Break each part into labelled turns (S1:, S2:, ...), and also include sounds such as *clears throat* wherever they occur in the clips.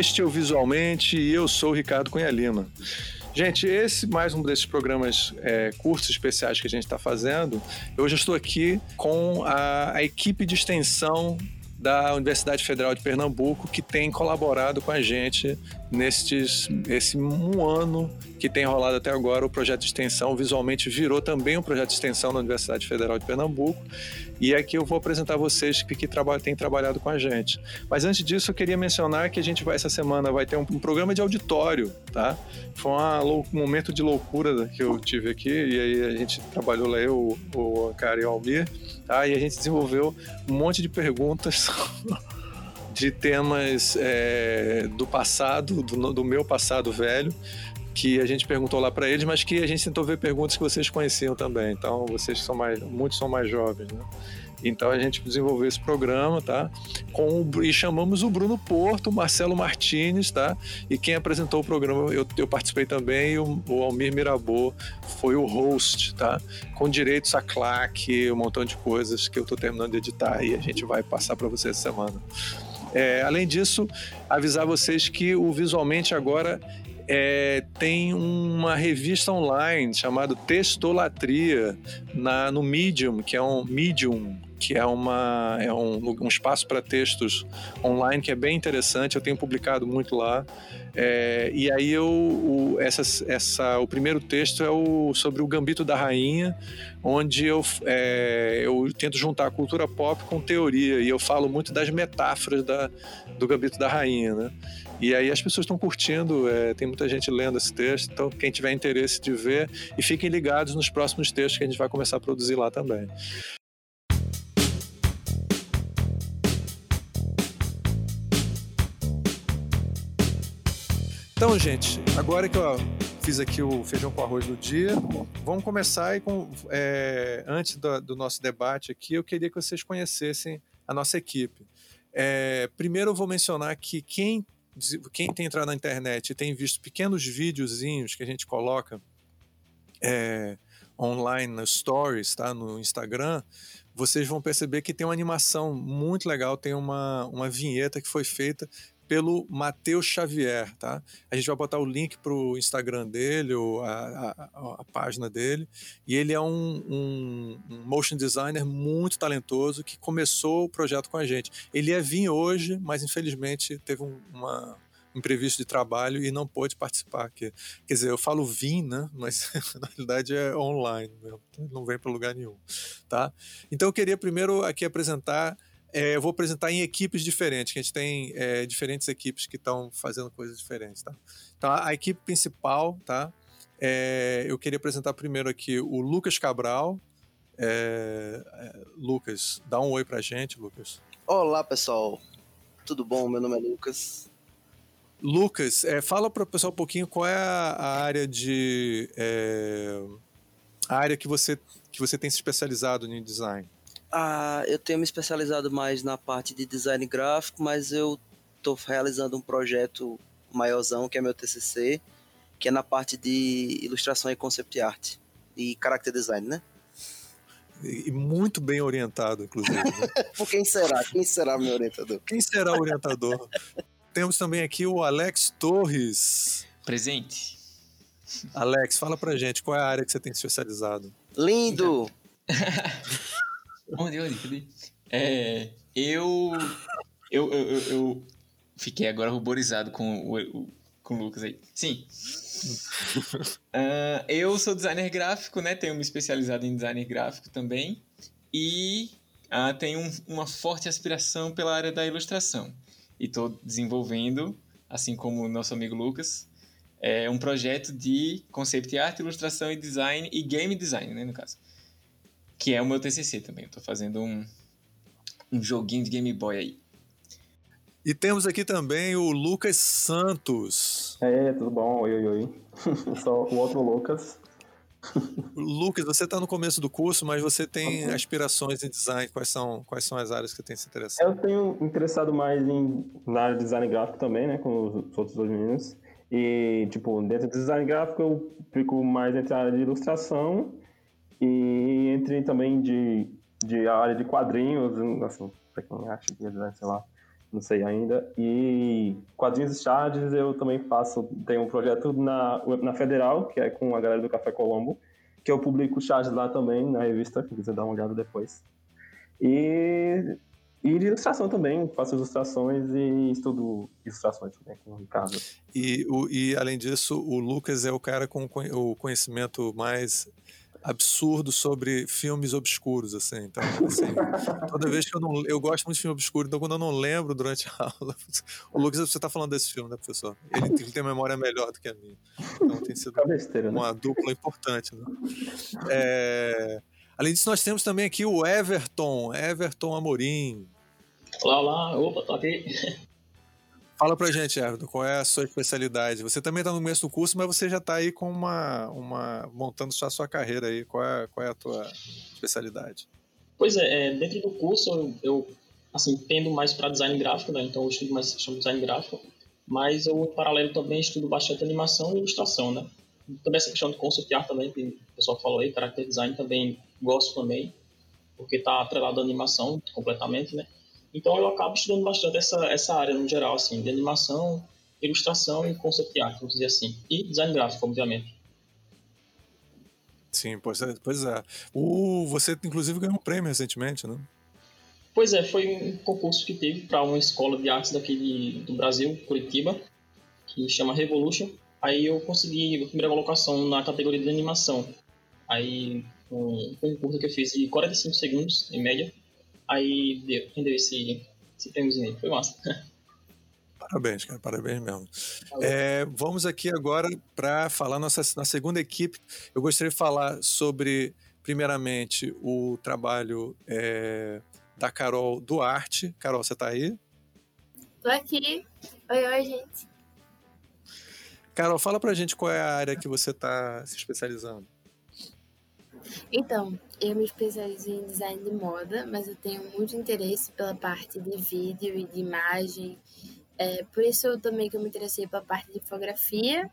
S1: Este o Visualmente e eu sou o Ricardo Cunha Lima. Gente, esse mais um desses programas, é, cursos especiais que a gente está fazendo. Hoje eu estou aqui com a, a equipe de extensão da Universidade Federal de Pernambuco que tem colaborado com a gente nestes esse um ano que tem rolado até agora o projeto de extensão visualmente virou também um projeto de extensão na Universidade Federal de Pernambuco e aqui eu vou apresentar vocês que, que traba, têm trabalhado com a gente. Mas antes disso eu queria mencionar que a gente vai essa semana vai ter um, um programa de auditório, tá? Foi um momento de loucura que eu tive aqui e aí a gente trabalhou lá eu, o Cara e o Almir, tá? E a gente desenvolveu um monte de perguntas *laughs* de temas é, do passado, do, do, meu passado velho, que a gente perguntou lá para eles, mas que a gente tentou ver perguntas que vocês conheciam também. Então, vocês são mais, muitos são mais jovens, né? Então a gente desenvolveu esse programa, tá? Com o, e chamamos o Bruno Porto, o Marcelo Martinez, tá? E quem apresentou o programa, eu, eu participei também, e o, o Almir Mirabô foi o host, tá? Com direitos a claque, um montão de coisas que eu estou terminando de editar e a gente vai passar para vocês essa semana. É, além disso, avisar vocês que o Visualmente agora é, tem uma revista online chamada Textolatria na, no Medium, que é um Medium, que é, uma, é um, um espaço para textos online que é bem interessante. Eu tenho publicado muito lá. É, e aí eu, o, essa, essa, o primeiro texto é o, sobre o Gambito da Rainha, onde eu, é, eu tento juntar a cultura pop com teoria e eu falo muito das metáforas da, do Gambito da Rainha, né? E aí as pessoas estão curtindo, é, tem muita gente lendo esse texto, então quem tiver interesse de ver, e fiquem ligados nos próximos textos que a gente vai começar a produzir lá também. Então, gente, agora que eu fiz aqui o feijão com arroz do dia, vamos começar e com, é, antes do, do, nosso debate aqui, eu queria que vocês conhecessem a nossa equipe. É, primeiro eu vou mencionar que quem, quem tem entrado na internet e tem visto pequenos videozinhos que a gente coloca é, online nas stories, tá, no Instagram, vocês vão perceber que tem uma animação muito legal, tem uma, uma vinheta que foi feita pelo Matheus Xavier, tá? A gente vai botar o link para o Instagram dele, ou a, a, a, página dele, e ele é um, um, um, motion designer muito talentoso que começou o projeto com a gente. Ele ia vir hoje, mas infelizmente teve um, uma, um imprevisto de trabalho e não pôde participar aqui. Quer dizer, eu falo vim, né? Mas *laughs* na realidade é online, não vem para lugar nenhum, tá? Então eu queria primeiro aqui apresentar é, eu vou apresentar em equipes diferentes, que a gente tem é, diferentes equipes que estão fazendo coisas diferentes, tá? Então, a, a equipe principal, tá? É, eu queria apresentar primeiro aqui o Lucas Cabral. É, é, Lucas, dá um oi pra gente, Lucas.
S2: Olá, pessoal. Tudo bom? Meu nome é Lucas.
S1: Lucas, é, fala para o pessoal um pouquinho qual é a, a área de a área que você que você tem se especializado em design.
S2: Ah, eu tenho me especializado mais na parte de design gráfico, mas eu estou realizando um projeto maiorzão, que é meu TCC, que é na parte de ilustração e concept art e character design, né?
S1: E muito bem orientado, inclusive. Né? *laughs*
S2: Por quem será? Quem será meu orientador?
S1: Quem será o orientador? Temos também aqui o Alex Torres.
S3: Presente.
S1: Alex, fala pra gente, qual é a área que você tem especializado?
S2: Lindo! *laughs*
S3: É, eu, eu, eu, eu, fiquei agora ruborizado com o, com o Lucas aí. Sim. uh, *laughs* eu sou designer gráfico, né? Tenho me especializado em designer gráfico também. E uh, tenho um, uma forte aspiração pela área da ilustração. E estou desenvolvendo, assim como o nosso amigo Lucas, é um projeto de concept art, ilustração e design e game design, né, no caso que é o meu TCC também. Eu tô fazendo um, um joguinho de Game Boy aí.
S1: E temos aqui também o Lucas Santos.
S4: É, tudo bom? Oi, oi, oi. *laughs* Sou o outro Lucas.
S1: Lucas, você está no começo do curso, mas você tem okay. aspirações em design. Quais são, quais são as áreas que tem se interessado?
S4: Eu tenho interessado mais em, na área de design gráfico também, né? Com os outros dois meninos. E, tipo, dentro do design gráfico eu fico mais entre a área de ilustração e entre também de, de área de quadrinhos, assim, pra quem acha que é, sei lá. não sei ainda. E quadrinhos e charges eu também faço, tenho um projeto na, na Federal, que é com a galera do Café Colombo, que eu publico charges lá também, na revista, se quiser dar uma olhada depois. E, e de ilustração também, faço ilustrações e estudo ilustrações também com o Ricardo.
S1: E, o, e além disso, o Lucas é o cara com o conhecimento mais absurdo sobre filmes obscuros, assim. Então, assim, toda vez que eu não. Eu gosto muito de filme obscuro, então quando eu não lembro durante a aula. *laughs* O Lucas, você está falando desse filme, né, professor? Ele, ele tem memória melhor do que a minha. Então tem sido
S4: besteira, né?
S1: uma né? dupla importante. Né? É... Além disso, nós temos também aqui o Everton, Everton Amorim.
S5: Olá, olá, opa, tô aqui.
S1: Fala pra gente, Everton, qual é a sua especialidade? Você também está no começo do curso, mas você já está aí com uma, uma. montando a sua carreira aí. Qual é, qual é a tua especialidade?
S5: Pois é, é dentro do curso eu, eu assim, tendo mais para design gráfico, né? Então eu estudo mais sobre design gráfico, mas eu, em paralelo, também estudo bastante animação e ilustração, né? Também essa questão de concept art também, que o pessoal falou aí, character design também gosto também, porque está atrelado à animação completamente, né? Então eu acabo estudando bastante essa, essa área no geral, assim, de animação, ilustração e concept art, vamos dizer assim. E design gráfico, obviamente.
S1: Sim, pois é. Pois é. O, você, inclusive, ganhou um prêmio recentemente, né?
S5: Pois é, foi um concurso que teve para uma escola de artes daqui de, do Brasil, Curitiba, que chama Revolution. Aí eu consegui a primeira colocação na categoria de animação. Aí, um, um curso que eu fiz de 45 segundos, em média, Aí deu, rendeu esse, esse prêmiozinho. Foi massa. *laughs*
S1: Parabéns, cara, parabéns mesmo. É, vamos aqui agora para falar nossa, na segunda equipe. Eu gostaria de falar sobre, primeiramente, o trabalho é, da Carol Duarte. Carol, você está aí?
S6: Tô aqui. Oi, oi, gente.
S1: Carol, fala pra gente qual é a área que você está se especializando.
S6: Então, eu me especializo em design de moda, mas eu tenho muito interesse pela parte de vídeo e de imagem. É, por isso eu também que eu me interessei pela parte de fotografia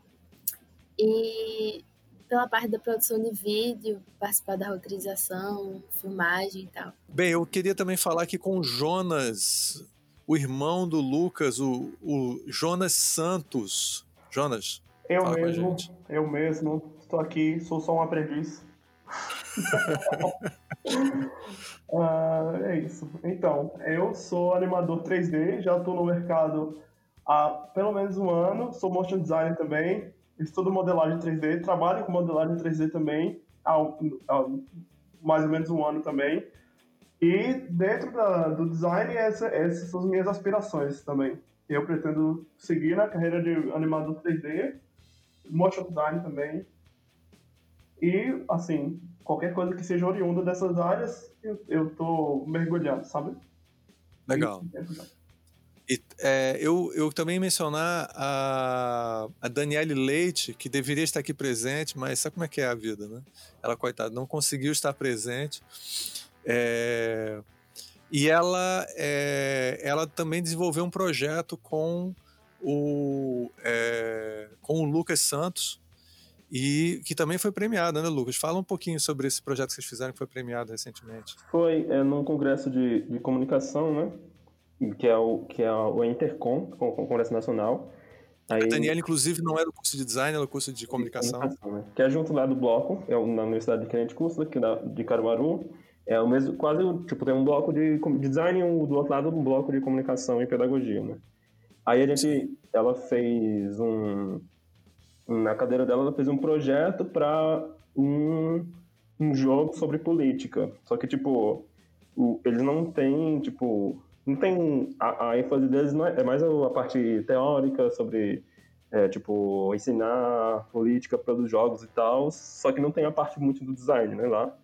S6: e pela parte da produção de vídeo, participar da roteirização, filmagem e tal.
S1: Bem, eu queria também falar aqui com o Jonas, o irmão do Lucas, o, o Jonas Santos. Jonas.
S7: Eu mesmo, eu mesmo. Estou aqui, sou só um aprendiz uh, *laughs* é isso. Então, eu sou animador 3D, já estou no mercado há pelo menos um ano, sou motion designer também, estudo modelagem 3D, trabalho com modelagem 3D também há, há mais ou menos um ano também. E dentro da, do design, essa, essas são as minhas aspirações também. Eu pretendo seguir na carreira de animador 3D, motion design também, e, assim, qualquer coisa que seja oriunda dessas áreas, eu, eu tô mergulhando, sabe?
S1: Legal. E, é, eu, eu também mencionar a, a Daniele Leite, que deveria estar aqui presente, mas sabe como é que é a vida, né? Ela, coitada, não conseguiu estar presente. É, e ela, é, ela também desenvolveu um projeto com o, é, com o Lucas Santos, e que também foi premiada, né, Lucas? Fala um pouquinho sobre esse projeto que vocês fizeram que foi premiado recentemente.
S4: Foi é, num congresso de, de comunicação, né? Que é o, que é o Intercom, o Congresso Nacional.
S1: Aí... A Daniela, inclusive, não é do curso de design, ela é do curso de comunicação. Comunicação
S4: né? Que é junto lá do bloco, é na Universidade de Crente Curso, aqui da, de Caruaru. É o mesmo, quase, tipo, tem um bloco de, de design e do outro lado um bloco de comunicação e pedagogia, né? Aí a gente, ela fez um, na cadeira dela, ela fez um projeto para um, um jogo sobre política. Só que, tipo, o, eles não têm, tipo, não tem. A, a ênfase deles é, é mais a parte teórica sobre, é, tipo, ensinar política para os jogos e tal, só que não tem a parte muito do design, né, lá.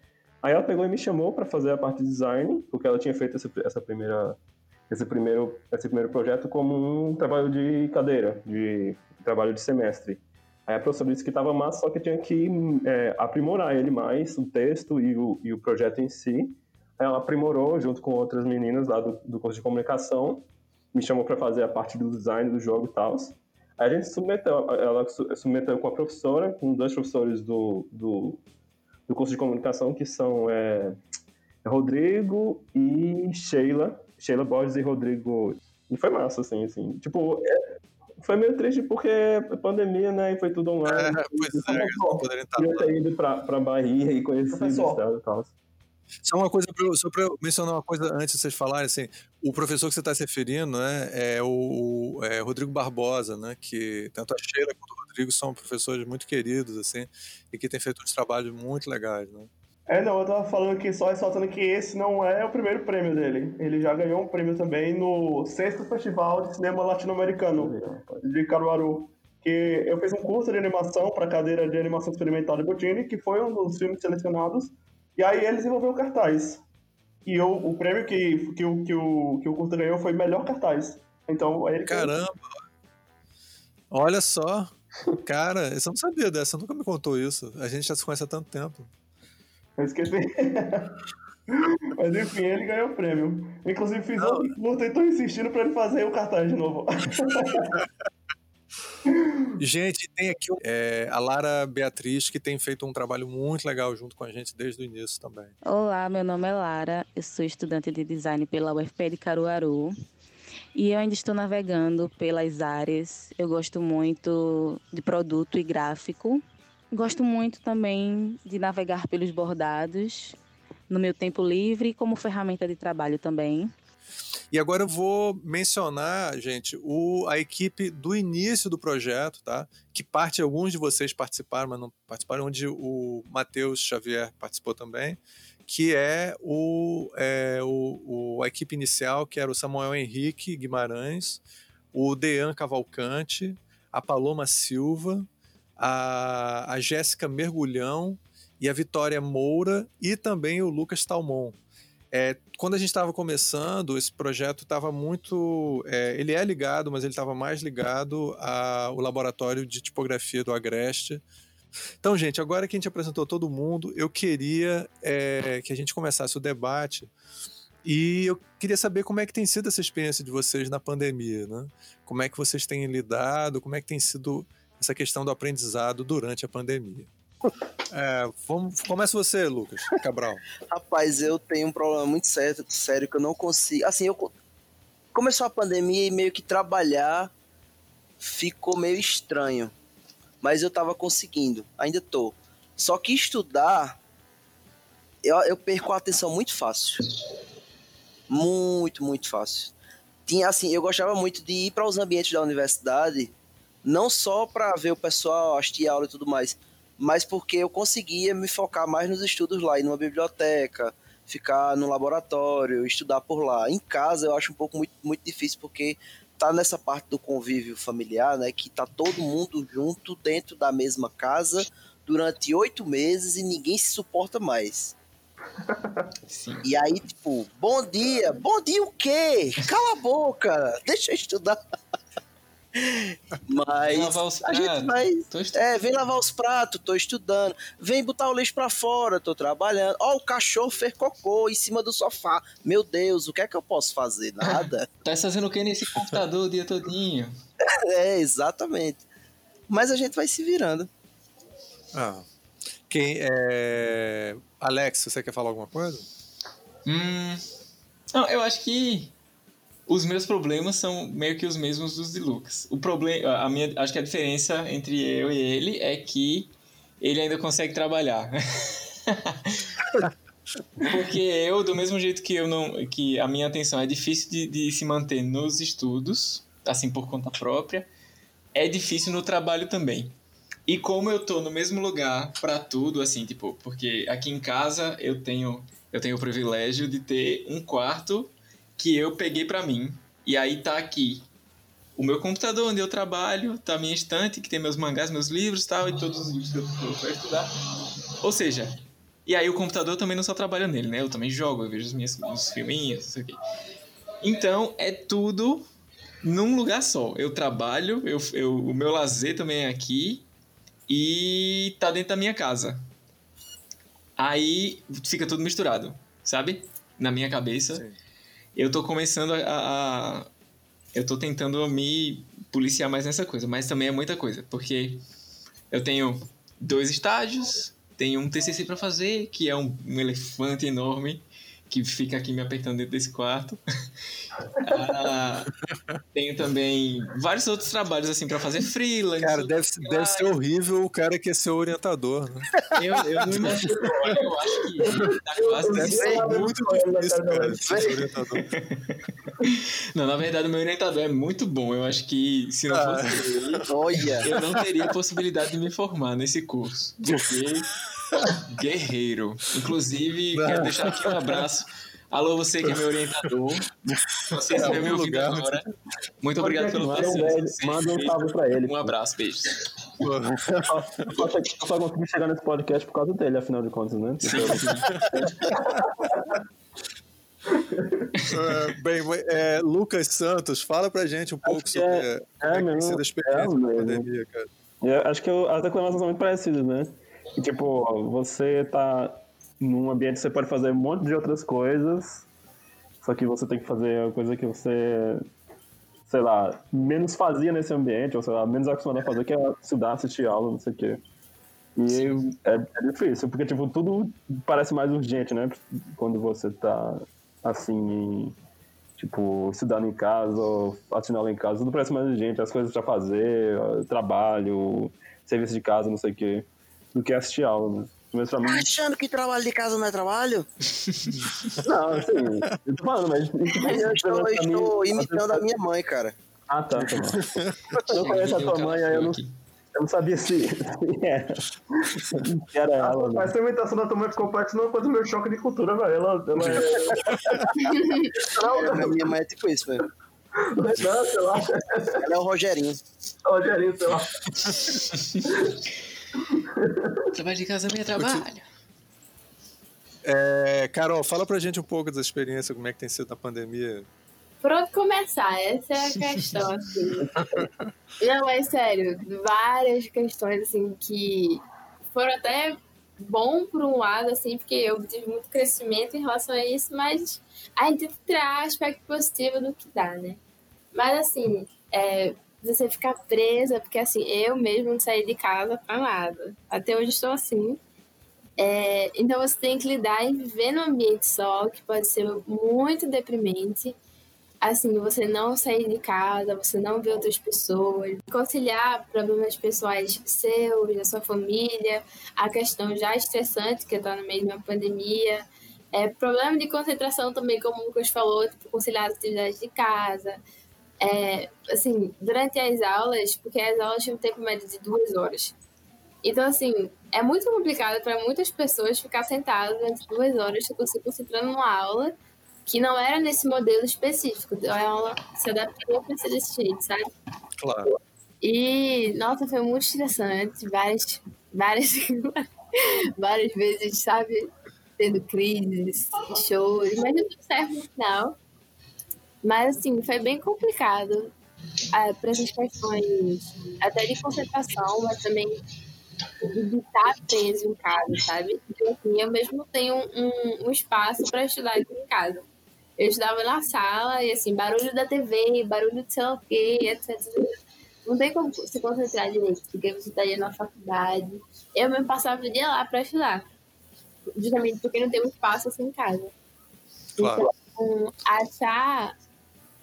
S4: Aí ela pegou e me chamou para fazer a parte de design, porque ela tinha feito essa primeira esse primeiro esse primeiro projeto como um trabalho de cadeira, de trabalho de semestre. Aí a professora disse que estava massa, só que tinha que é, aprimorar ele mais, o texto e o, e o projeto em si. Aí ela aprimorou junto com outras meninas lá do, do curso de comunicação, me chamou para fazer a parte do design do jogo e tal. Aí a gente submeteu, ela submeteu com a professora, com dois professores do, do, do curso de comunicação, que são é, Rodrigo e Sheila, Sheila Borges e Rodrigo E foi massa, assim, assim. Tipo, é, foi meio triste porque é pandemia, né? E foi tudo online.
S1: É, pois é, eles não poderiam estar
S4: ter ido pra, pra Bahia e conhecer o e tal.
S1: Só uma coisa, pra eu- só para eu mencionar uma coisa antes de vocês falarem, assim, o professor que você está se referindo né, é o é Rodrigo Barbosa, né, que tanto a Sheila quanto o Rodrigo são professores muito queridos, assim, e que têm feito uns trabalhos muito legais, né?
S7: É, não, eu tava falando aqui só ressaltando que esse não é o primeiro prêmio dele. Ele já ganhou um prêmio também no sexto Festival de Cinema Latino-Americano de Caruaru. Que eu fiz um curso de animação para a cadeira de animação experimental de Botini, que foi um dos filmes selecionados. E aí ele desenvolveu o cartaz. E eu, o prêmio que, que, o, que, o, que o curso ganhou foi melhor cartaz. Então, ele
S1: Caramba! Olha só! Cara, eu não sabia dessa, nunca me contou isso. A gente já se conhece há tanto tempo.
S7: Eu esqueci. *laughs* Mas enfim, ele ganhou o prêmio. Inclusive fiz
S1: Não.
S7: outro curta e tô insistindo para ele fazer o cartaz de novo. *laughs*
S1: Gente, tem aqui é, a Lara Beatriz, que tem feito um trabalho muito legal junto com a gente desde o início também.
S8: Olá, meu nome é Lara, eu sou estudante de design pela UFP de Caruaru e eu ainda estou navegando pelas áreas. Eu gosto muito de produto e gráfico. Gosto muito também de navegar pelos bordados no meu tempo livre como ferramenta de trabalho também.
S1: E agora eu vou mencionar, gente, o, a equipe do início do projeto, tá? Que parte alguns de vocês participaram, mas não participaram, onde o Matheus Xavier participou também, que é, o, é o, o- a equipe inicial, que era o Samuel Henrique Guimarães, o Dean Cavalcante, a Paloma Silva, a, a Jéssica Mergulhão e a Vitória Moura e também o Lucas Talmon. É, quando a gente estava começando, esse projeto estava muito. é, ele é ligado, mas ele estava mais ligado ao laboratório de tipografia do Agreste. Então, gente, agora que a gente apresentou todo mundo, eu queria é, que a gente começasse o debate e eu queria saber como é que tem sido essa experiência de vocês na pandemia, né? Como é que vocês têm lidado, como é que tem sido essa questão do aprendizado durante a pandemia. É, vamos, começa você, Lucas Cabral. *laughs*
S2: Rapaz, eu tenho um problema muito sério, sério que eu não consigo. Assim, eu co- começou a pandemia e meio que trabalhar ficou meio estranho. Mas eu tava conseguindo, ainda tô. Só que estudar, eu, eu perco a atenção muito fácil. Muito, muito fácil. Tinha assim, eu gostava muito de ir para os ambientes da universidade, não só para ver o pessoal, assistir aula e tudo mais, mas porque eu conseguia me focar mais nos estudos lá, ir numa biblioteca, ficar no laboratório, estudar por lá. Em casa eu acho um pouco muito, muito difícil, porque tá nessa parte do convívio familiar, né, que tá todo mundo junto dentro da mesma casa durante oito meses e ninguém se suporta mais. *laughs*
S3: Sim.
S2: E aí, tipo, bom dia, bom dia o quê? Cala a boca, deixa eu estudar. Mas
S3: Lavar os
S2: a gente vai. É, vem lavar os pratos, tô estudando. Vem botar o lixo pra fora, tô trabalhando. Ó, o cachorro fez cocô em cima do sofá. Meu Deus, o que é que eu posso fazer? Nada. *laughs*
S3: Tá fazendo o que nesse computador o dia todinho? *laughs*
S2: é, exatamente. Mas a gente vai se virando.
S1: Ah. Quem é. Alex, você quer falar alguma coisa?
S3: Hum. Não, eu acho que os meus problemas são meio que os mesmos dos de Lucas. O problema, a minha, acho que a diferença entre eu e ele é que ele ainda consegue trabalhar. *laughs* Porque eu, do mesmo jeito que eu não, que a minha atenção é difícil de, de se manter nos estudos, assim por conta própria, é difícil no trabalho também. E como eu tô no mesmo lugar para tudo, assim, tipo, porque aqui em casa eu tenho eu tenho o privilégio de ter um quarto que eu peguei para mim. E aí tá aqui o meu computador onde eu trabalho, tá a minha estante que tem meus mangás, meus livros, tal, e todos os livros que eu pra estudar. Ou seja, e aí o computador também não só trabalho nele, né? Eu também jogo, eu vejo os meus os filminhos, não sei o quê. Então, é tudo num lugar só. Eu trabalho, eu, eu, o meu lazer também é aqui e tá dentro da minha casa. Aí fica tudo misturado, sabe? Na minha cabeça.
S1: Sim.
S3: Eu tô começando a, a- Eu tô tentando me policiar mais nessa coisa, mas também é muita coisa, porque eu tenho dois estágios, tenho um TCC para fazer, que é um, um elefante enorme, que fica aqui me apertando dentro desse quarto. *laughs* Ah, tenho também vários outros trabalhos assim para fazer freelance.
S1: Cara, deve, deve ser horrível o cara que é seu orientador, né?
S3: Eu, eu não imagino. Eu acho que da classe
S1: Deve ser muito difícil, cara, ser seu orientador. *laughs*
S3: Não, na verdade, o meu orientador é muito bom. Eu acho que se não
S1: Ah.
S3: fosse ele,
S2: Olha!
S3: eu não teria possibilidade de me formar nesse curso. Porque guerreiro. Inclusive, quero deixar aqui um abraço. Alô, você que é meu orientador. Você
S1: É,
S3: estiver me
S1: algum
S3: ouvindo
S1: lugar,
S3: agora. Muito obrigado pelo
S4: um,
S3: paciência.
S4: manda um salve pra ele.
S3: Um abraço, beijo.
S4: Só, eu só consegui chegar nesse podcast por causa dele, afinal de contas, né?
S1: É, *laughs* bem, é, Lucas Santos, fala pra gente um pouco
S4: que
S1: sobre
S4: é-
S1: como é a experiência
S4: é
S1: da pandemia, cara.
S4: Eu acho que eu- as reclamações são muito parecidas, né? E, tipo, você tá num ambiente que você pode fazer um monte de outras coisas, só que você tem que fazer a coisa que você, sei lá, menos fazia nesse ambiente, ou sei lá, menos acostumado a fazer, que é estudar, assistir aula, não sei o quê. E é, é difícil, porque, tipo, tudo parece mais urgente, né? Quando você tá, assim, tipo, estudando em casa, ou assistindo aula em casa, tudo parece mais urgente, as coisas pra fazer, trabalho, serviço de casa, não sei o quê, do que assistir aula, né? Mas pra mim,
S2: Tá achando que trabalho de casa não é trabalho? *laughs*
S4: não, assim, eu tô falando, mas...
S2: Mas eu estou, eu
S4: mim,
S2: estou
S4: às
S2: imitando
S4: vezes-
S2: a minha mãe, cara.
S4: Ah, tá, tá bom. *laughs* Eu conheço a tua mãe, aí eu não, eu não sabia se, se era, se era ela, né?
S7: Essa imitação da tua mãe ficou parecendo uma coisa meio choque de cultura, velho. Ela, ela é. *laughs*
S2: A minha mãe é tipo isso, velho.
S7: Não, sei lá.
S2: Ela é o Rogerinho.
S7: Rogerinho, sei lá.
S3: Trabalho de casa é meu trabalho.
S1: É, Carol, fala pra gente um pouco da experiência, como é que tem sido na pandemia.
S6: Por onde começar? Essa é a questão, assim. *laughs* Não, é sério, várias questões, assim, que foram até bom por um lado, assim, porque eu tive muito crescimento em relação a isso, mas a gente tem que tirar aspecto positivo do que dá, né? Mas, assim, é, você ficar presa, porque, assim, eu mesmo não saí de casa pra nada. Até hoje estou assim. É, então, você tem que lidar em viver num ambiente só, que pode ser muito deprimente assim, você não sair de casa, você não ver outras pessoas, conciliar problemas pessoais seus, da sua família, a questão já estressante que está no meio de uma pandemia, é, problema de concentração também, como o Lucas falou, tipo, conciliar as atividades de casa, é, assim, durante as aulas, porque as aulas tinham um tempo médio de duas horas. Então, assim, é muito complicado para muitas pessoas ficar sentadas durante duas horas, se concentrando numa aula, que não era nesse modelo específico. A aula se adaptou para ser desse jeito, sabe?
S1: Claro.
S6: E, nossa, foi muito estressante. Várias, várias, *laughs* várias vezes, sabe? Tendo crises, shows, mas deu tudo certo no final. Mas, assim, foi bem complicado ah, para essas questões, até de concentração, mas também de estar preso em casa, sabe? Então, assim, eu mesmo tenho um, um espaço para estudar aqui em casa. Eu estudava na sala e, assim, barulho da TV, barulho de sei lá o quê, etc. Não tem como se concentrar direito, porque você estaria na faculdade. Eu mesmo passava o dia lá para estudar, justamente porque não tem um espaço assim em casa.
S1: Claro.
S6: Então, achar,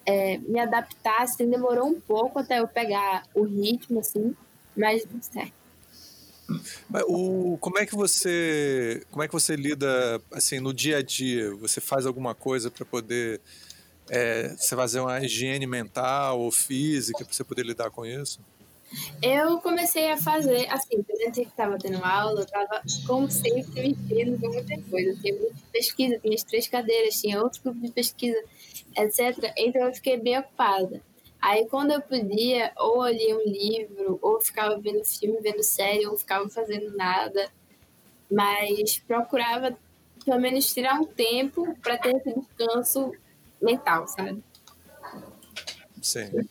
S6: é, me adaptar, assim, demorou um pouco até eu pegar o ritmo, assim, mas tudo certo.
S1: O, como é que você como é que você lida assim no dia a dia? Você faz alguma coisa para poder é, você fazer uma higiene mental ou física para você poder lidar com isso?
S6: Eu comecei a fazer, assim, durante que estava tendo aula, eu estava, como sempre, mexendo com muita coisa. Tinha de pesquisa, tinha as três cadeiras, tinha outro grupo de pesquisa, etc. Então eu fiquei bem ocupada. Aí quando eu podia, ou eu lia um livro, ou ficava vendo filme, vendo série, ou ficava fazendo nada. Mas procurava, pelo menos, tirar um tempo para ter esse descanso mental, sabe?
S1: Sim.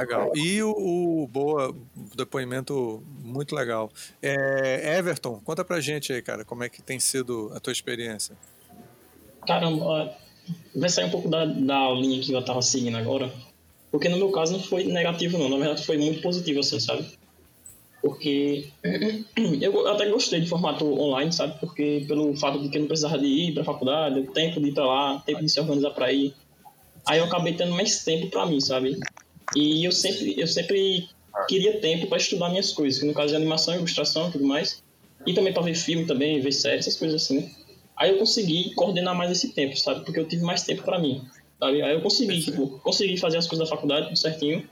S1: Legal. E o, o boa depoimento muito legal. É, Everton, conta pra gente aí, cara, como é que tem sido a tua experiência?
S5: Caramba, vai sair um pouco da, da linha que eu tava seguindo agora. Porque no meu caso não foi negativo, não. Na verdade, foi muito positivo, assim, sabe? Porque *clears throat* eu até gostei de formato online, sabe? Porque pelo fato de que eu não precisava de ir para a faculdade, tempo de ir para lá, tempo de se organizar para ir. Aí eu acabei tendo mais tempo para mim, sabe? E eu sempre, eu sempre queria tempo para estudar minhas coisas, que no caso de animação, ilustração e tudo mais. E também para ver filme também, ver séries, essas coisas assim. Aí eu consegui coordenar mais esse tempo, sabe? Porque eu tive mais tempo para mim, sabe? Aí eu consegui, tipo, consegui fazer as coisas da faculdade tudo certinho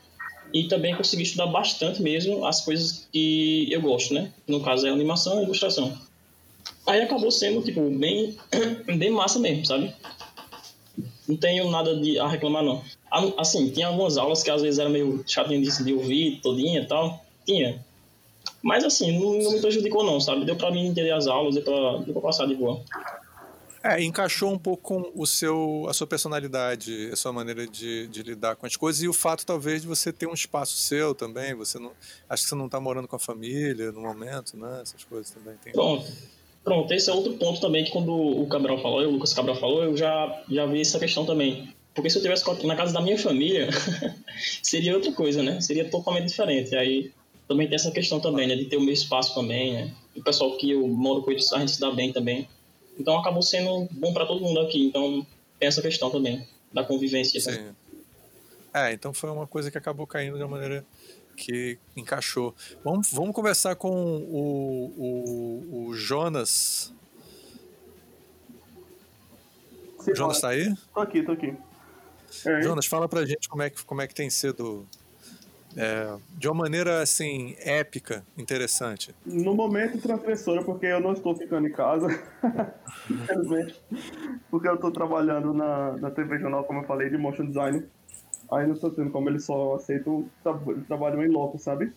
S5: e também consegui estudar bastante mesmo as coisas que eu gosto, né? No caso é animação e ilustração. Aí acabou sendo, tipo, bem, *clears throat* bem massa mesmo, sabe? Não tenho nada de, a reclamar, não. Assim, tinha algumas aulas que às vezes era meio chatinho de, de ouvir todinha e tal. Tinha. Mas assim, não, não, me prejudicou não, sabe? Deu pra mim entender as aulas, deu pra, deu pra passar de boa.
S1: É, encaixou um pouco com o seu, a sua personalidade, a sua maneira de, de lidar com as coisas e o fato talvez de você ter um espaço seu também. Você não, acho que você não está morando com a família no momento, né? Essas coisas também tem.
S5: Pronto. Pronto, esse é outro ponto também que quando o Cabral falou, o Lucas Cabral falou, eu já, já vi essa questão também. Porque se eu tivesse na casa da minha família, *laughs* seria outra coisa, né? Seria totalmente diferente. Aí também tem essa questão também, né? De ter o meu espaço também, né? O pessoal que eu moro com eles, a gente se dá bem também. Então acabou sendo bom para todo mundo aqui. Então tem essa questão também da convivência.
S1: Sim. Né? É, então foi uma coisa que acabou caindo de uma maneira que encaixou. Vamos, vamos conversar com o, o, o Jonas.
S7: Sim,
S1: Jonas tá aí?
S7: Tô aqui, tô aqui.
S1: É. Jonas, fala pra gente como é que, como é que tem sido é, de uma maneira assim épica, interessante.
S7: No momento transgressora, porque eu não estou ficando em casa, *laughs* infelizmente, porque eu estou trabalhando na, na TV Jornal, como eu falei, de motion design. Aí não estou tendo como eles só aceitam tra trabalho em loco, sabe?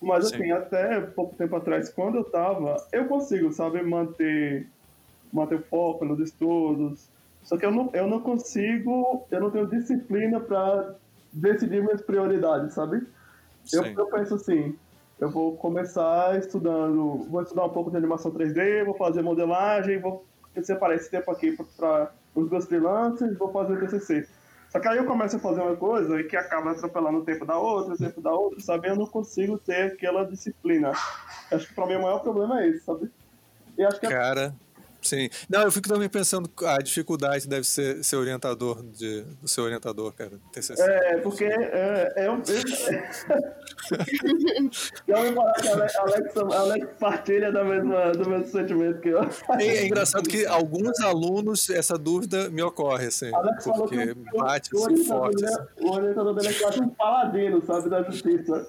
S7: Mas Sim. assim, até pouco tempo atrás, quando eu tava, eu consigo, sabe, manter manter o foco nos estudos. Só que eu não, eu não consigo, eu não tenho disciplina para decidir minhas prioridades, sabe? Eu, eu, penso assim, eu vou começar estudando, vou estudar um pouco de animação 3D, vou fazer modelagem, vou separar esse tempo aqui para os meus freelancers, vou fazer o TCC. Só que aí eu começo a fazer uma coisa e que acaba atropelando o tempo da outra, o tempo da outra, sabe? Eu não consigo ter aquela disciplina. Acho que para mim o maior problema é esse, sabe?
S1: E acho que Cara, Sim. Não, eu fico também pensando a dificuldade deve ser ser orientador de, do seu orientador, cara. TCC.
S7: É, porque é, é um. *laughs* Eu, Alex, Alex partilha da mesma, do mesmo sentimento que eu.
S1: É, é engraçado que alguns alunos essa dúvida me ocorre, assim. Alex porque bate assim, forte.
S7: Dele, assim. O orientador dele é quase um paladino, sabe, da justiça.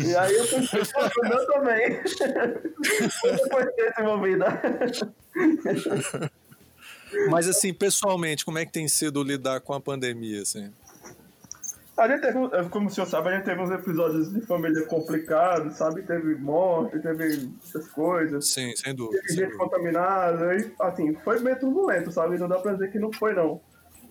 S7: E aí eu pensei, pô, o meu também. *laughs* Depois ter envolvida. *laughs*
S1: Mas assim, pessoalmente, como é que tem sido lidar com a pandemia, assim?
S7: A gente teve, como o senhor sabe, a gente teve uns episódios de família complicados, sabe? Teve morte, teve essas coisas.
S1: Sim, sem dúvida.
S7: Teve gente contaminada, e assim, foi meio turbulento, sabe? Não dá pra dizer que não foi, não.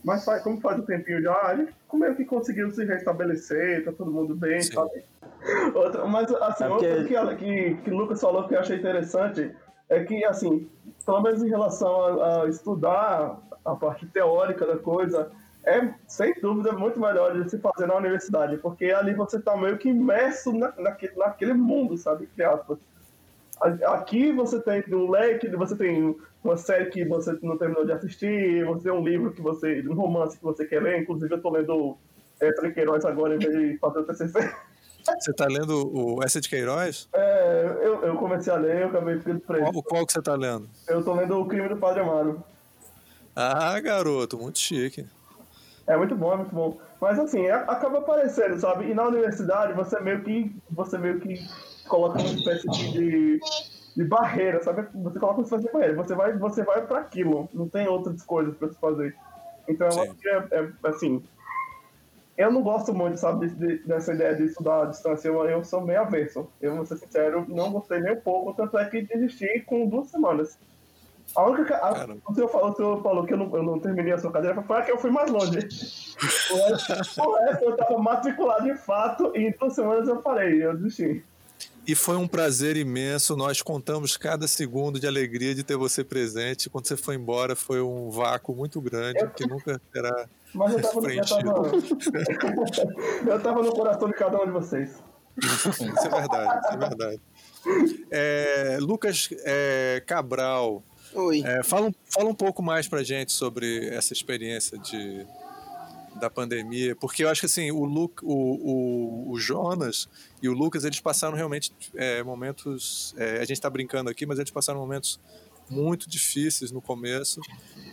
S7: Mas como faz um tempinho já, a gente meio que conseguiu se restabelecer, tá todo mundo bem, Sim. sabe? *laughs* Outra, mas assim, é outra que, que, que o Lucas falou que eu achei interessante é que, assim, pelo menos em relação a, a estudar a parte teórica da coisa, é sem dúvida muito melhor de se fazer na universidade, porque ali você está meio que imerso na, naquele, naquele mundo, sabe? Aqui você tem um leque, você tem uma série que você não terminou de assistir, você tem um livro que você, um romance que você quer ler, inclusive eu estou lendo é, Queiroz agora em vez de fazer o TCC.
S1: Você tá lendo o Essa de Queiroz?
S7: É, eu, eu comecei a ler, eu acabei ficando preso.
S1: Qual, qual que você tá lendo?
S7: Eu tô lendo O Crime do Padre Amaro.
S1: Ah, garoto, muito chique.
S7: É muito bom, é muito bom. Mas assim, é, acaba aparecendo, sabe? E na universidade você meio que. Você meio que coloca uma espécie de, de barreira, sabe? Você coloca uma espécie de barreira. Você vai, você vai para aquilo. Não tem outras coisas para se fazer. Então eu acho que é, é assim, eu não gosto muito, sabe, de, de, dessa ideia de estudar à distância. Eu, eu sou meio avesso. Eu vou ser sincero, não gostei nem um pouco, tanto é que desisti com duas semanas. A única a, o, senhor falou, o senhor falou que eu não, eu não terminei a sua cadeira, foi a que eu fui mais longe. o, resto, o resto eu estava matriculado de fato e em duas semanas eu parei, eu desisti.
S1: E foi um prazer imenso. Nós contamos cada segundo de alegria de ter você presente. Quando você foi embora, foi um vácuo muito grande eu... que nunca será *laughs*
S7: mas eu tava, no, eu, tava, *laughs* *laughs* eu tava no coração de cada um de vocês.
S1: isso é verdade, isso é verdade. É, Lucas é, Cabral,
S2: Oi.
S1: é, fala, um- fala um pouco mais pra gente sobre essa experiência de, da pandemia, porque eu acho que assim, o, Lu, o, o, o Jonas e o Lucas, eles passaram realmente é, momentos, é, a gente tá brincando aqui, mas eles passaram momentos muito difíceis no começo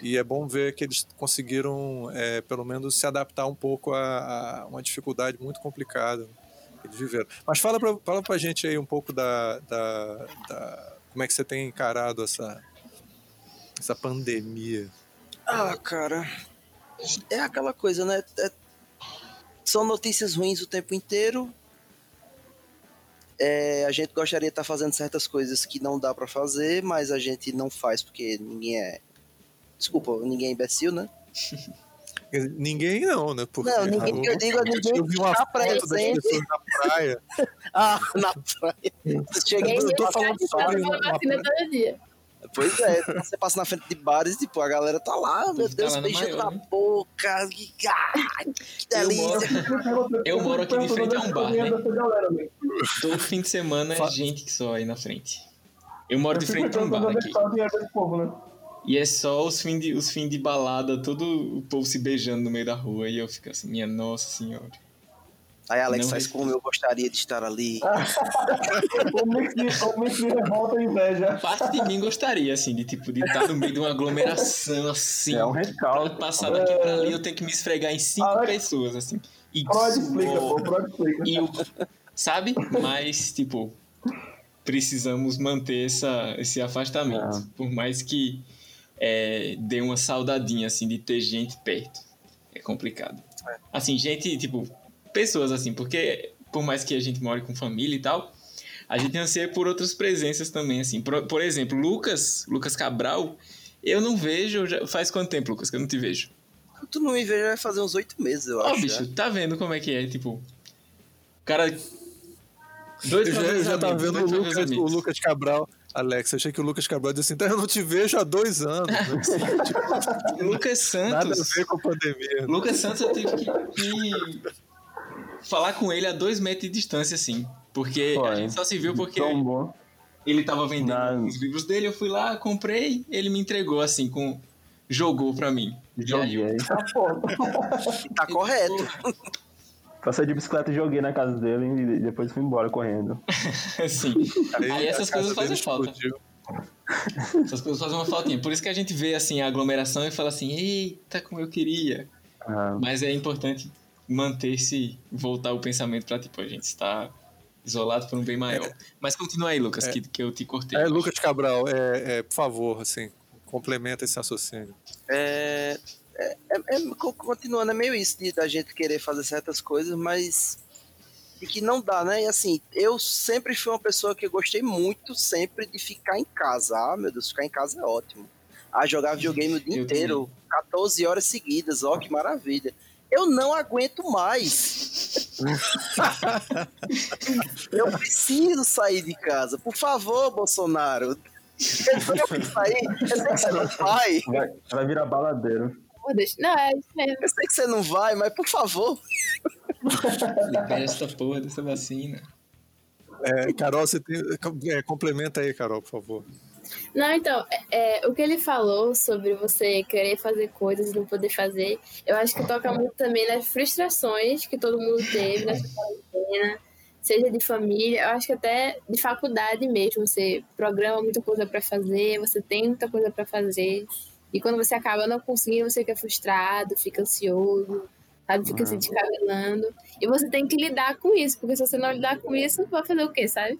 S1: e é bom ver que eles conseguiram é, pelo menos se adaptar um pouco a, a uma dificuldade muito complicada que eles viveram. Mas fala pra, fala pra gente aí um pouco da, da, da- como é que você tem encarado essa, essa pandemia.
S2: Ah, cara. É aquela coisa, né? É- São notícias ruins o tempo inteiro. É, a gente gostaria de estar fazendo certas coisas que não dá pra fazer, mas a gente não faz porque ninguém é. Desculpa, ninguém é imbecil, né? *laughs*
S1: Ninguém não, né? Porque
S2: Não, ninguém que eu digo é ninguém
S1: eu vi uma
S2: tá
S1: foto das pessoas na praia. *laughs*
S2: Ah, na praia.
S6: Ninguém
S2: eu tô falando
S6: de
S2: sobre
S6: uma dia.
S2: Pois é, você passa na frente de bares e tipo, a galera tá lá, meu
S3: Tá
S2: Deus,
S3: lá no
S2: beijando
S3: maior,
S2: na
S3: né?
S2: boca, que, ah, que
S3: Eu
S2: delícia.
S3: Eu moro aqui de frente a um bar, né? Todo fim de semana é gente que só aí na frente. Eu moro de frente a um bar
S7: é
S3: aqui.
S7: tá né?
S3: E é só os fins de, os fim de balada, todo o povo se beijando no meio da rua. E eu fico assim, minha nossa senhora.
S2: Aí Alex
S3: Não
S2: faz como eu gostaria de estar ali. *laughs*
S7: O mix de, o mix de revolta inveja.
S3: Parte de mim gostaria, assim, de tipo, de estar no meio de uma aglomeração, assim.
S4: É um
S3: pra
S4: rescaldo.
S3: passar daqui pra ali, eu tenho que me esfregar em cinco
S7: Alex,
S3: pessoas, assim. E
S7: Freud explica, pô, explica.
S3: E sabe? Mas, tipo, precisamos manter essa, esse afastamento.
S4: É.
S3: Por mais que é, dê uma saudadinha, assim, de ter gente perto. É complicado. Assim, gente, tipo, pessoas, assim, porque por mais que a gente more com família e tal, a gente anseia por outras presenças também, assim. Por, por exemplo, Lucas, Lucas Cabral, eu não vejo. Já, faz quanto tempo, Lucas, que eu não te vejo?
S2: Tu não me vê vai fazer uns oito meses, eu
S3: Ó,
S2: acho.
S3: bicho,
S2: já.
S3: tá vendo como é que é? Tipo, o cara. Dois *laughs*
S1: Eu já, eu já tava vendo o Lucas, o. Lucas Cabral. Alex, eu achei que o Lucas Cabral disse assim, então eu não te vejo há dois anos. Assim, *laughs*
S3: Lucas
S1: nada a
S3: Santos.
S1: ver com a pandemia.
S3: Lucas Santos eu tive que, que falar com ele a dois metros de distância, assim. Porque a gente só se viu porque ele tava vendendo
S4: Não.
S3: os livros dele, eu fui lá, comprei, ele me entregou assim, com. jogou pra mim.
S4: Joguei.
S7: Pô.
S2: Tá correto.
S4: Passei de bicicleta e joguei na casa dele e depois fui embora correndo. *laughs*
S3: Assim. Aí essas coisas fazem falta.
S1: explodiu.
S3: Essas coisas fazem uma faltinha. Por isso que a gente vê assim a aglomeração e fala assim, eita, como eu queria.
S4: Ah,
S3: Mas é importante manter-se, voltar o pensamento pra tipo, a gente está isolado por um bem maior. Mas continua aí, Lucas, que, que eu te cortei.
S1: É, Lucas Cabral, é, é, por favor, assim, complementa esse raciocínio.
S2: É, é, é- é- co- continuando, é meio isso de da gente querer fazer certas coisas, mas de que não dá, né? E assim, eu sempre fui uma pessoa que eu gostei muito sempre de ficar em casa. Ah, meu Deus, ficar em casa é ótimo. Ah, jogar videogame o dia
S3: Eu
S2: inteiro, 14 horas seguidas, ó, que maravilha. Eu não aguento mais. *laughs* eu preciso sair de casa. Por favor, Bolsonaro. Eu sair. Sei que você não vai.
S4: vai, vai virar baladeiro.
S6: Não, é isso mesmo.
S2: Eu sei que você não vai, mas por favor.
S3: Libera essa porra dessa vacina.
S1: É, Carol, você tem, é, complementa aí, Carol, por favor.
S6: Não, então, é, é, o que ele falou sobre você querer fazer coisas e não poder fazer, eu acho que toca muito também nas frustrações que todo mundo teve nessa quarentena, seja de família, eu acho que até de faculdade mesmo. Você programa muita coisa para fazer, você tem muita coisa para fazer, e quando você acaba não conseguindo, você fica frustrado, fica ansioso, sabe? Fica se descabelando. E você tem que lidar com isso, porque se você não lidar com isso, vai fazer o quê, sabe?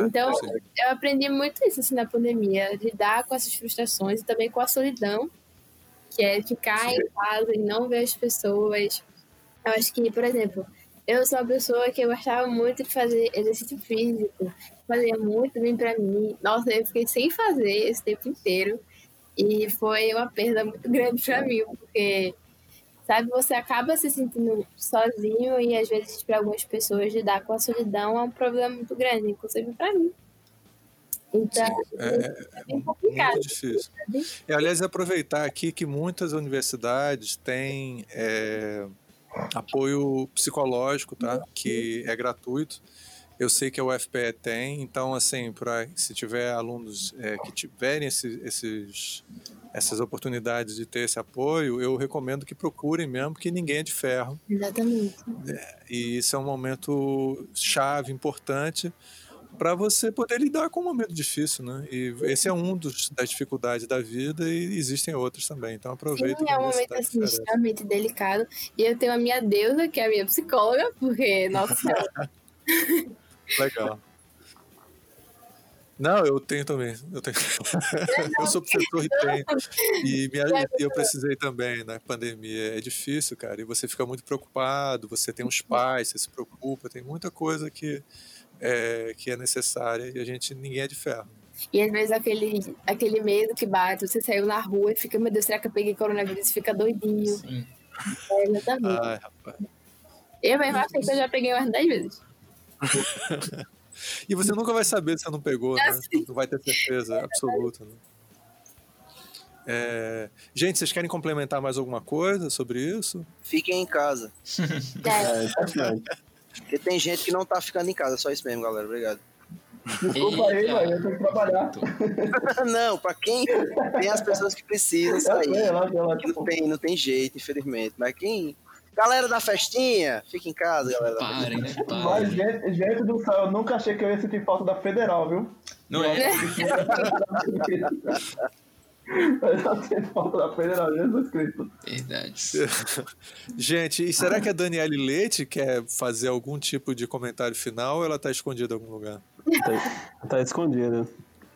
S6: Então,
S1: sim.
S6: eu aprendi muito isso assim, na pandemia, lidar com essas frustrações e também com a solidão, que é ficar em casa e não ver as pessoas. Eu acho que, por exemplo, eu sou uma pessoa que eu gostava muito de fazer exercício físico, fazia muito bem pra mim. Nossa, eu fiquei sem fazer esse tempo inteiro e foi uma perda muito grande pra mim, porque sabe, você acaba se sentindo sozinho e às vezes para algumas pessoas lidar com a solidão é um problema muito grande, inclusive para mim. Então,
S1: É,
S6: é bem complicado.
S1: muito difícil. E, aliás, aproveitar aqui que muitas universidades têm é, apoio psicológico, tá? Que é gratuito. Eu sei que a UFPE tem, então, assim, pra, se tiver alunos é, que tiverem esse, esses, essas oportunidades de ter esse apoio, eu recomendo que procurem mesmo, porque ninguém é de ferro.
S6: Exatamente.
S1: E isso é um momento chave, importante, para você poder lidar com um momento difícil, né? E esse é um dos, das dificuldades da vida e existem outros também. Então aproveita.
S6: Sim, é um momento assim, extremamente delicado. E eu tenho a minha deusa, que é a minha psicóloga, porque, nossa. *laughs*
S1: Legal. Não, eu tenho também. Eu, tenho... *laughs* eu sou professor e tenho. E minha... eu precisei também na pandemia. É difícil, cara. E você fica muito preocupado. Você tem uns pais, você se preocupa. Tem muita coisa que é, que é necessária e a gente ninguém é de ferro.
S6: E às vezes aquele, aquele medo que bate, você saiu na rua e fica, meu Deus, será que eu peguei coronavírus? E fica doidinho. Sim. É, exatamente. Ai, rapaz. Eu mesmo achei que eu já peguei umas 10 vezes. *laughs*
S1: e você nunca vai saber se você não pegou, né? Assim. Não vai ter certeza é absoluta. Né? É... Gente, vocês querem complementar mais alguma coisa sobre isso?
S2: Fiquem em casa. *laughs* É, é porque tem gente que não tá ficando em casa, só isso mesmo, galera. Obrigado.
S7: Desculpa aí, mas eu tenho que trabalhar. *laughs*
S2: não, pra quem tem as pessoas que precisam sair. não, tem, não tem jeito, infelizmente. Mas quem. Galera da festinha, fica em casa, galera.
S3: Parem, né? Parem.
S7: Mas, gente, gente do céu, eu nunca achei que eu ia sentir falta da federal, viu?
S3: Não é?
S7: Mas já tem falta da Federal, Jesus Cristo.
S3: Verdade. *laughs*
S1: Gente, e será que a Daniele Leite quer fazer algum tipo de comentário final ou ela está escondida em algum lugar?
S4: Tá, tá escondida.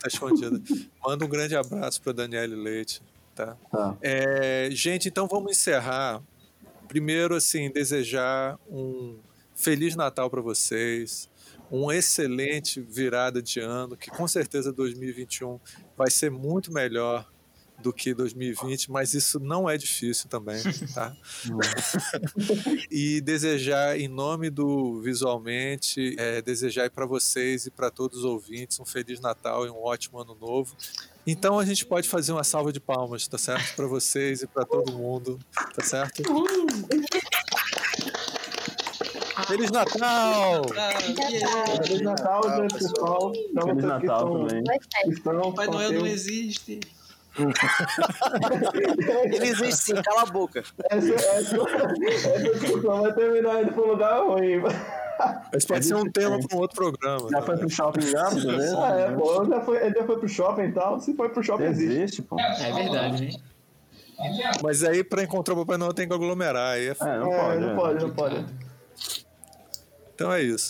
S1: Tá escondida. Manda um grande abraço para Daniele Leite. Tá? tá. É, gente, então vamos encerrar. Primeiro, assim, desejar um Feliz Natal para vocês, um excelente virada de ano, que com certeza 2021 vai ser muito melhor do que 2020, mas isso não é difícil também, tá? *laughs* e desejar, em nome do Visualmente, é, desejar para vocês e para todos os ouvintes um Feliz Natal e um ótimo Ano Novo. Então a gente pode fazer uma salva de palmas, tá certo? Para vocês e para todo mundo, tá certo? Feliz Natal!
S7: Feliz Natal, gente, pessoal.
S4: Feliz Natal também.
S3: Papai Noel não existe. *laughs*
S2: Ele existe sim, cala a boca.
S7: Essa, essa, essa discussão vai terminar indo para um lugar ruim.
S1: Mas pode ser um tema para um outro programa.
S4: Já foi pro shopping já, *laughs*
S7: beleza? Ah, é, pô, já foi, ele já foi pro shopping e tal. Se foi pro shopping, existe, existe
S3: pô. É verdade, hein?
S1: Mas aí, para encontrar o Papai Noel, tem que aglomerar. Aí é...
S7: é, não, é, pode, não é. pode, não pode.
S1: Então é isso.